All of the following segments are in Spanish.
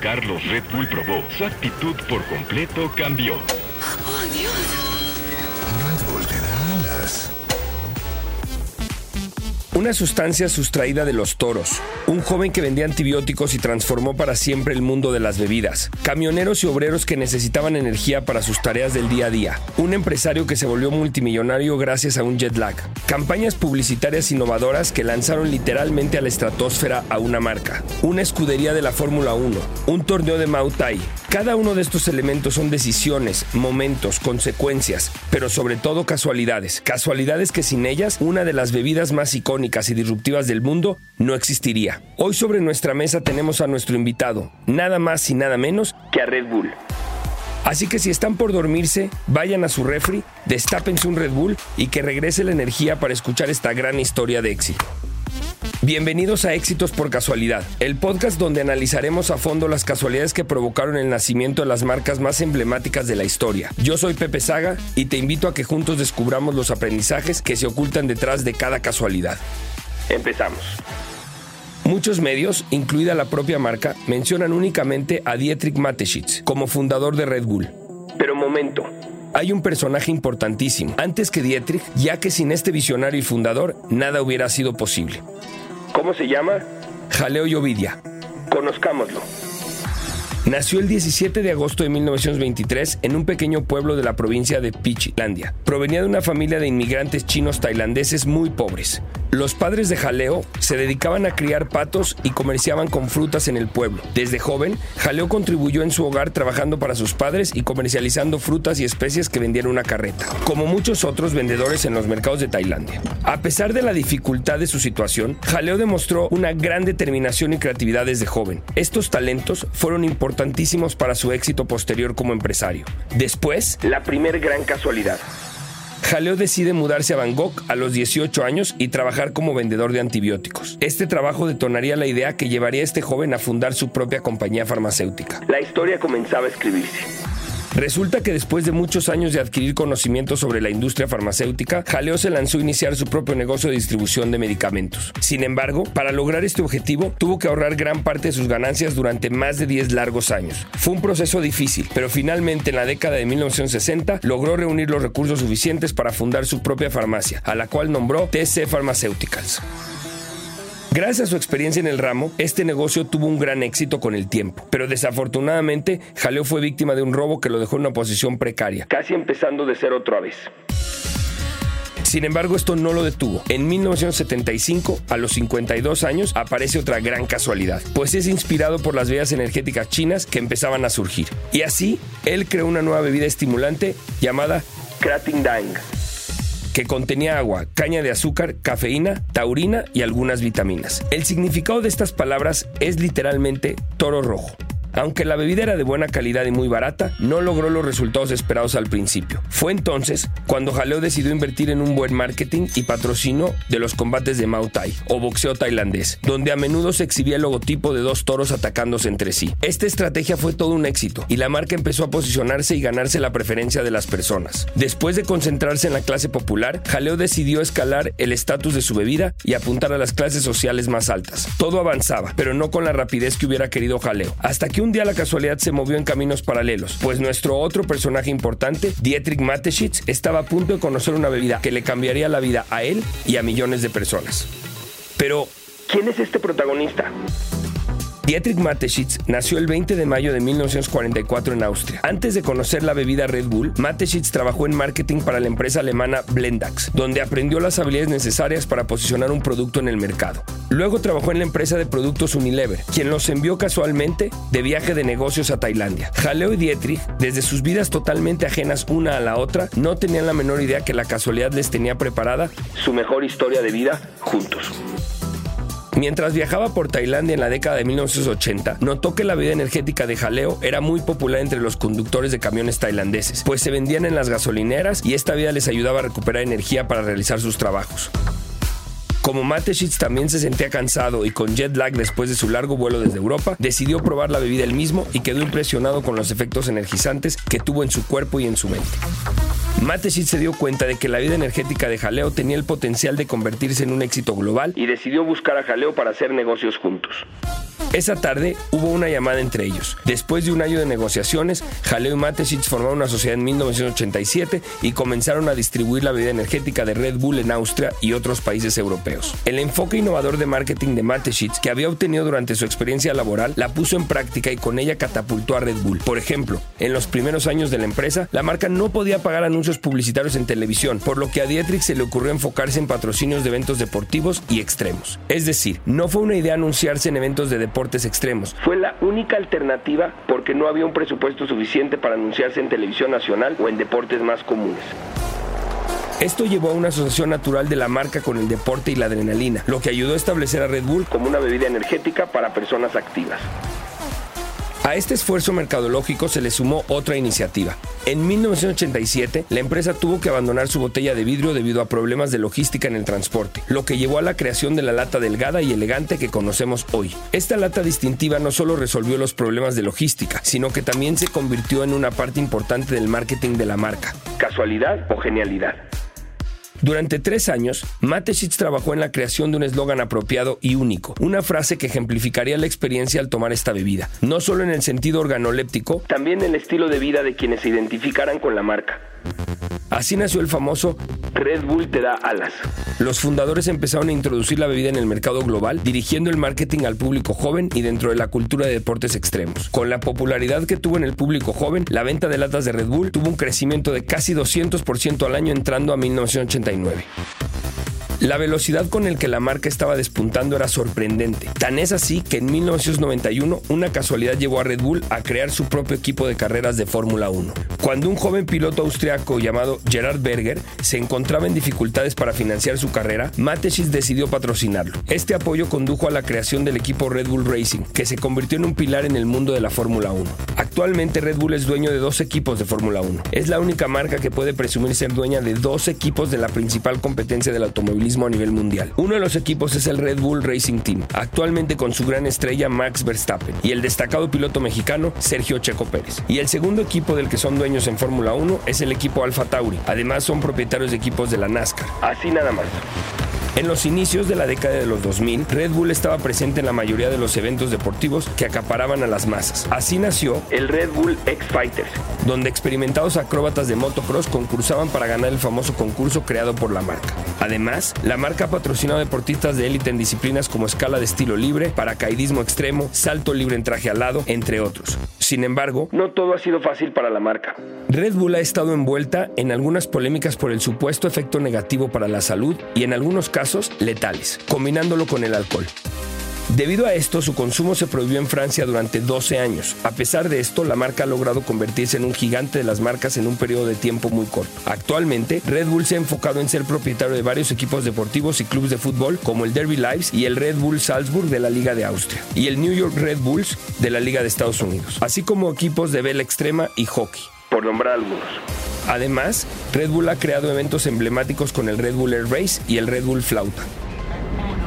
Carlos Red Bull probó, su actitud por completo cambió. ¡Oh, Dios! Una sustancia sustraída de los toros. Un joven que vendía antibióticos y transformó para siempre el mundo de las bebidas. Camioneros y obreros que necesitaban energía para sus tareas del día a día. Un empresario que se volvió multimillonario gracias a un jet lag. Campañas publicitarias innovadoras que lanzaron literalmente a la estratosfera a una marca. Una escudería de la Fórmula 1. Un torneo de Mautai. Cada uno de estos elementos son decisiones, momentos, consecuencias, pero sobre todo casualidades. Casualidades que sin ellas, una de las bebidas más icónicas y disruptivas del mundo no existiría. Hoy sobre nuestra mesa tenemos a nuestro invitado, nada más y nada menos que a Red Bull. Así que si están por dormirse, vayan a su refri, destápense un Red Bull y que regrese la energía para escuchar esta gran historia de éxito. Bienvenidos a Éxitos por Casualidad, el podcast donde analizaremos a fondo las casualidades que provocaron el nacimiento de las marcas más emblemáticas de la historia. Yo soy Pepe Saga y te invito a que juntos descubramos los aprendizajes que se ocultan detrás de cada casualidad. Empezamos. Muchos medios, incluida la propia marca, mencionan únicamente a Dietrich Mateschitz como fundador de Red Bull. Pero momento, hay un personaje importantísimo, antes que Dietrich, ya que sin este visionario y fundador nada hubiera sido posible. ¿Cómo se llama? Jaleo Yovidia. Conozcámoslo. Nació el 17 de agosto de 1923 en un pequeño pueblo de la provincia de Pichilandia. Provenía de una familia de inmigrantes chinos tailandeses muy pobres. Los padres de Jaleo se dedicaban a criar patos y comerciaban con frutas en el pueblo. Desde joven, Jaleo contribuyó en su hogar trabajando para sus padres y comercializando frutas y especies que vendían una carreta, como muchos otros vendedores en los mercados de Tailandia. A pesar de la dificultad de su situación, Jaleo demostró una gran determinación y creatividad desde joven. Estos talentos fueron importantísimos para su éxito posterior como empresario. Después, la primer gran casualidad. Jaleo decide mudarse a Bangkok a los 18 años y trabajar como vendedor de antibióticos. Este trabajo detonaría la idea que llevaría a este joven a fundar su propia compañía farmacéutica. La historia comenzaba a escribirse. Resulta que después de muchos años de adquirir conocimiento sobre la industria farmacéutica, Jaleo se lanzó a iniciar su propio negocio de distribución de medicamentos. Sin embargo, para lograr este objetivo, tuvo que ahorrar gran parte de sus ganancias durante más de 10 largos años. Fue un proceso difícil, pero finalmente en la década de 1960 logró reunir los recursos suficientes para fundar su propia farmacia, a la cual nombró TC Pharmaceuticals. Gracias a su experiencia en el ramo, este negocio tuvo un gran éxito con el tiempo, pero desafortunadamente Jaleo fue víctima de un robo que lo dejó en una posición precaria, casi empezando de cero otra vez. Sin embargo, esto no lo detuvo. En 1975, a los 52 años, aparece otra gran casualidad, pues es inspirado por las bebidas energéticas chinas que empezaban a surgir. Y así, él creó una nueva bebida estimulante llamada Krating Dang, que contenía agua, caña de azúcar, cafeína, taurina y algunas vitaminas. El significado de estas palabras es literalmente toro rojo. Aunque la bebida era de buena calidad y muy barata, no logró los resultados esperados al principio. Fue entonces cuando Jaleo decidió invertir en un buen marketing y patrocinio de los combates de Muay Thai o boxeo tailandés, donde a menudo se exhibía el logotipo de dos toros atacándose entre sí. Esta estrategia fue todo un éxito y la marca empezó a posicionarse y ganarse la preferencia de las personas. Después de concentrarse en la clase popular, Jaleo decidió escalar el estatus de su bebida y apuntar a las clases sociales más altas. Todo avanzaba, pero no con la rapidez que hubiera querido Jaleo, hasta que un día la casualidad se movió en caminos paralelos, pues nuestro otro personaje importante, Dietrich Mateschitz, estaba a punto de conocer una bebida que le cambiaría la vida a él y a millones de personas. Pero, ¿quién es este protagonista? Dietrich Mateschitz nació el 20 de mayo de 1944 en Austria. Antes de conocer la bebida Red Bull, Mateschitz trabajó en marketing para la empresa alemana Blendax, donde aprendió las habilidades necesarias para posicionar un producto en el mercado. Luego trabajó en la empresa de productos Unilever, quien los envió casualmente de viaje de negocios a Tailandia. Jaleo y Dietrich, desde sus vidas totalmente ajenas una a la otra, no tenían la menor idea que la casualidad les tenía preparada su mejor historia de vida juntos. Mientras viajaba por Tailandia en la década de 1980, notó que la bebida energética de jaleo era muy popular entre los conductores de camiones tailandeses, pues se vendían en las gasolineras y esta bebida les ayudaba a recuperar energía para realizar sus trabajos. Como Mateschitz también se sentía cansado y con jet lag después de su largo vuelo desde Europa, decidió probar la bebida él mismo y quedó impresionado con los efectos energizantes que tuvo en su cuerpo y en su mente. Mateschitz se dio cuenta de que la vida energética de Jaleo tenía el potencial de convertirse en un éxito global y decidió buscar a Jaleo para hacer negocios juntos. Esa tarde hubo una llamada entre ellos. Después de un año de negociaciones, Jaleo y Matesich formaron una sociedad en 1987 y comenzaron a distribuir la bebida energética de Red Bull en Austria y otros países europeos. El enfoque innovador de marketing de Matesich que había obtenido durante su experiencia laboral la puso en práctica y con ella catapultó a Red Bull. Por ejemplo, en los primeros años de la empresa, la marca no podía pagar anuncios publicitarios en televisión, por lo que a Dietrich se le ocurrió enfocarse en patrocinios de eventos deportivos y extremos. Es decir, no fue una idea anunciarse en eventos de extremos. Fue la única alternativa porque no había un presupuesto suficiente para anunciarse en televisión nacional o en deportes más comunes. Esto llevó a una asociación natural de la marca con el deporte y la adrenalina, lo que ayudó a establecer a Red Bull como una bebida energética para personas activas. A este esfuerzo mercadológico se le sumó otra iniciativa. En 1987, la empresa tuvo que abandonar su botella de vidrio debido a problemas de logística en el transporte, lo que llevó a la creación de la lata delgada y elegante que conocemos hoy. Esta lata distintiva no solo resolvió los problemas de logística, sino que también se convirtió en una parte importante del marketing de la marca. ¿Casualidad o genialidad? Durante tres años, Mateschitz trabajó en la creación de un eslogan apropiado y único, una frase que ejemplificaría la experiencia al tomar esta bebida, no solo en el sentido organoléptico, también en el estilo de vida de quienes se identificaran con la marca. Así nació el famoso Red Bull te da alas. Los fundadores empezaron a introducir la bebida en el mercado global, dirigiendo el marketing al público joven y dentro de la cultura de deportes extremos. Con la popularidad que tuvo en el público joven, la venta de latas de Red Bull tuvo un crecimiento de casi 200% al año entrando a 1989. La velocidad con el que la marca estaba despuntando era sorprendente. Tan es así que en 1991 una casualidad llevó a Red Bull a crear su propio equipo de carreras de Fórmula 1. Cuando un joven piloto austriaco llamado Gerard Berger se encontraba en dificultades para financiar su carrera, Mateschitz decidió patrocinarlo. Este apoyo condujo a la creación del equipo Red Bull Racing, que se convirtió en un pilar en el mundo de la Fórmula 1. Actualmente Red Bull es dueño de dos equipos de Fórmula 1. Es la única marca que puede presumir ser dueña de dos equipos de la principal competencia del automovilismo a nivel mundial. Uno de los equipos es el Red Bull Racing Team, actualmente con su gran estrella Max Verstappen y el destacado piloto mexicano Sergio Checo Pérez. Y el segundo equipo del que son dueños en Fórmula 1 es el equipo Alfa Tauri. Además son propietarios de equipos de la NASCAR. Así nada más. En los inicios de la década de los 2000, Red Bull estaba presente en la mayoría de los eventos deportivos que acaparaban a las masas. Así nació el Red Bull X Fighters, donde experimentados acróbatas de motocross concursaban para ganar el famoso concurso creado por la marca. Además, la marca ha patrocinado deportistas de élite en disciplinas como escala de estilo libre, paracaidismo extremo, salto libre en traje alado, entre otros. Sin embargo, no todo ha sido fácil para la marca. Red Bull ha estado envuelta en algunas polémicas por el supuesto efecto negativo para la salud y en algunos casos letales, combinándolo con el alcohol. Debido a esto, su consumo se prohibió en Francia durante 12 años. A pesar de esto, la marca ha logrado convertirse en un gigante de las marcas en un periodo de tiempo muy corto. Actualmente, Red Bull se ha enfocado en ser propietario de varios equipos deportivos y clubes de fútbol como el Derby Lives y el Red Bull Salzburg de la Liga de Austria y el New York Red Bulls de la Liga de Estados Unidos, así como equipos de vela extrema y hockey, por nombrar algunos. Además, Red Bull ha creado eventos emblemáticos con el Red Bull Air Race y el Red Bull Flauta.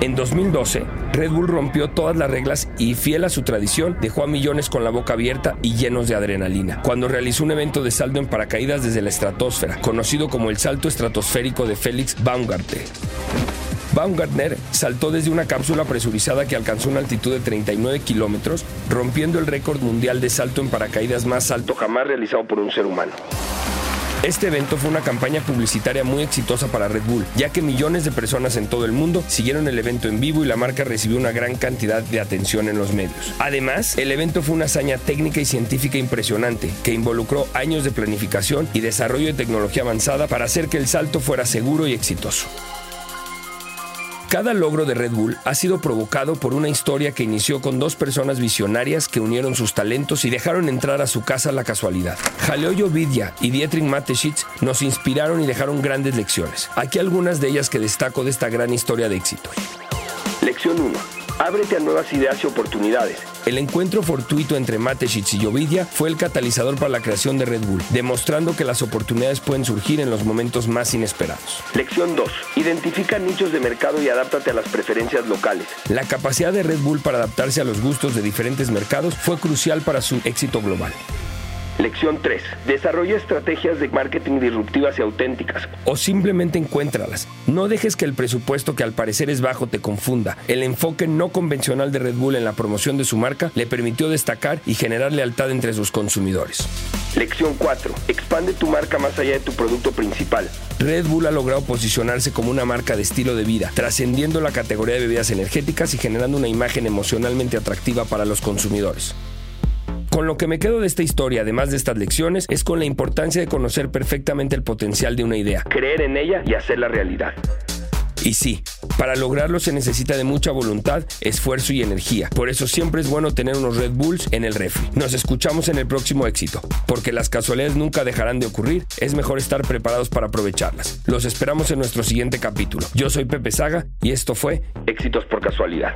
En 2012, Red Bull rompió todas las reglas y, fiel a su tradición, dejó a millones con la boca abierta y llenos de adrenalina, cuando realizó un evento de salto en paracaídas desde la estratosfera, conocido como el salto estratosférico de Félix Baumgartner. Baumgartner saltó desde una cápsula presurizada que alcanzó una altitud de 39 kilómetros, rompiendo el récord mundial de salto en paracaídas más alto jamás realizado por un ser humano. Este evento fue una campaña publicitaria muy exitosa para Red Bull, ya que millones de personas en todo el mundo siguieron el evento en vivo y la marca recibió una gran cantidad de atención en los medios. Además, el evento fue una hazaña técnica y científica impresionante, que involucró años de planificación y desarrollo de tecnología avanzada para hacer que el salto fuera seguro y exitoso. Cada logro de Red Bull ha sido provocado por una historia que inició con dos personas visionarias que unieron sus talentos y dejaron entrar a su casa la casualidad. Jaleo Vidya y Dietrich Mateschitz nos inspiraron y dejaron grandes lecciones. Aquí algunas de ellas que destaco de esta gran historia de éxito. Lección 1 Ábrete a nuevas ideas y oportunidades. El encuentro fortuito entre Mateschitz y Jovidia fue el catalizador para la creación de Red Bull, demostrando que las oportunidades pueden surgir en los momentos más inesperados. Lección 2. Identifica nichos de mercado y adáptate a las preferencias locales. La capacidad de Red Bull para adaptarse a los gustos de diferentes mercados fue crucial para su éxito global. Lección 3. Desarrolla estrategias de marketing disruptivas y auténticas. O simplemente encuéntralas. No dejes que el presupuesto que al parecer es bajo te confunda. El enfoque no convencional de Red Bull en la promoción de su marca le permitió destacar y generar lealtad entre sus consumidores. Lección 4. Expande tu marca más allá de tu producto principal. Red Bull ha logrado posicionarse como una marca de estilo de vida, trascendiendo la categoría de bebidas energéticas y generando una imagen emocionalmente atractiva para los consumidores. Con lo que me quedo de esta historia, además de estas lecciones, es con la importancia de conocer perfectamente el potencial de una idea, creer en ella y hacerla realidad. Y sí, para lograrlo se necesita de mucha voluntad, esfuerzo y energía. Por eso siempre es bueno tener unos Red Bulls en el refri. Nos escuchamos en el próximo éxito. Porque las casualidades nunca dejarán de ocurrir, es mejor estar preparados para aprovecharlas. Los esperamos en nuestro siguiente capítulo. Yo soy Pepe Saga y esto fue Éxitos por Casualidad.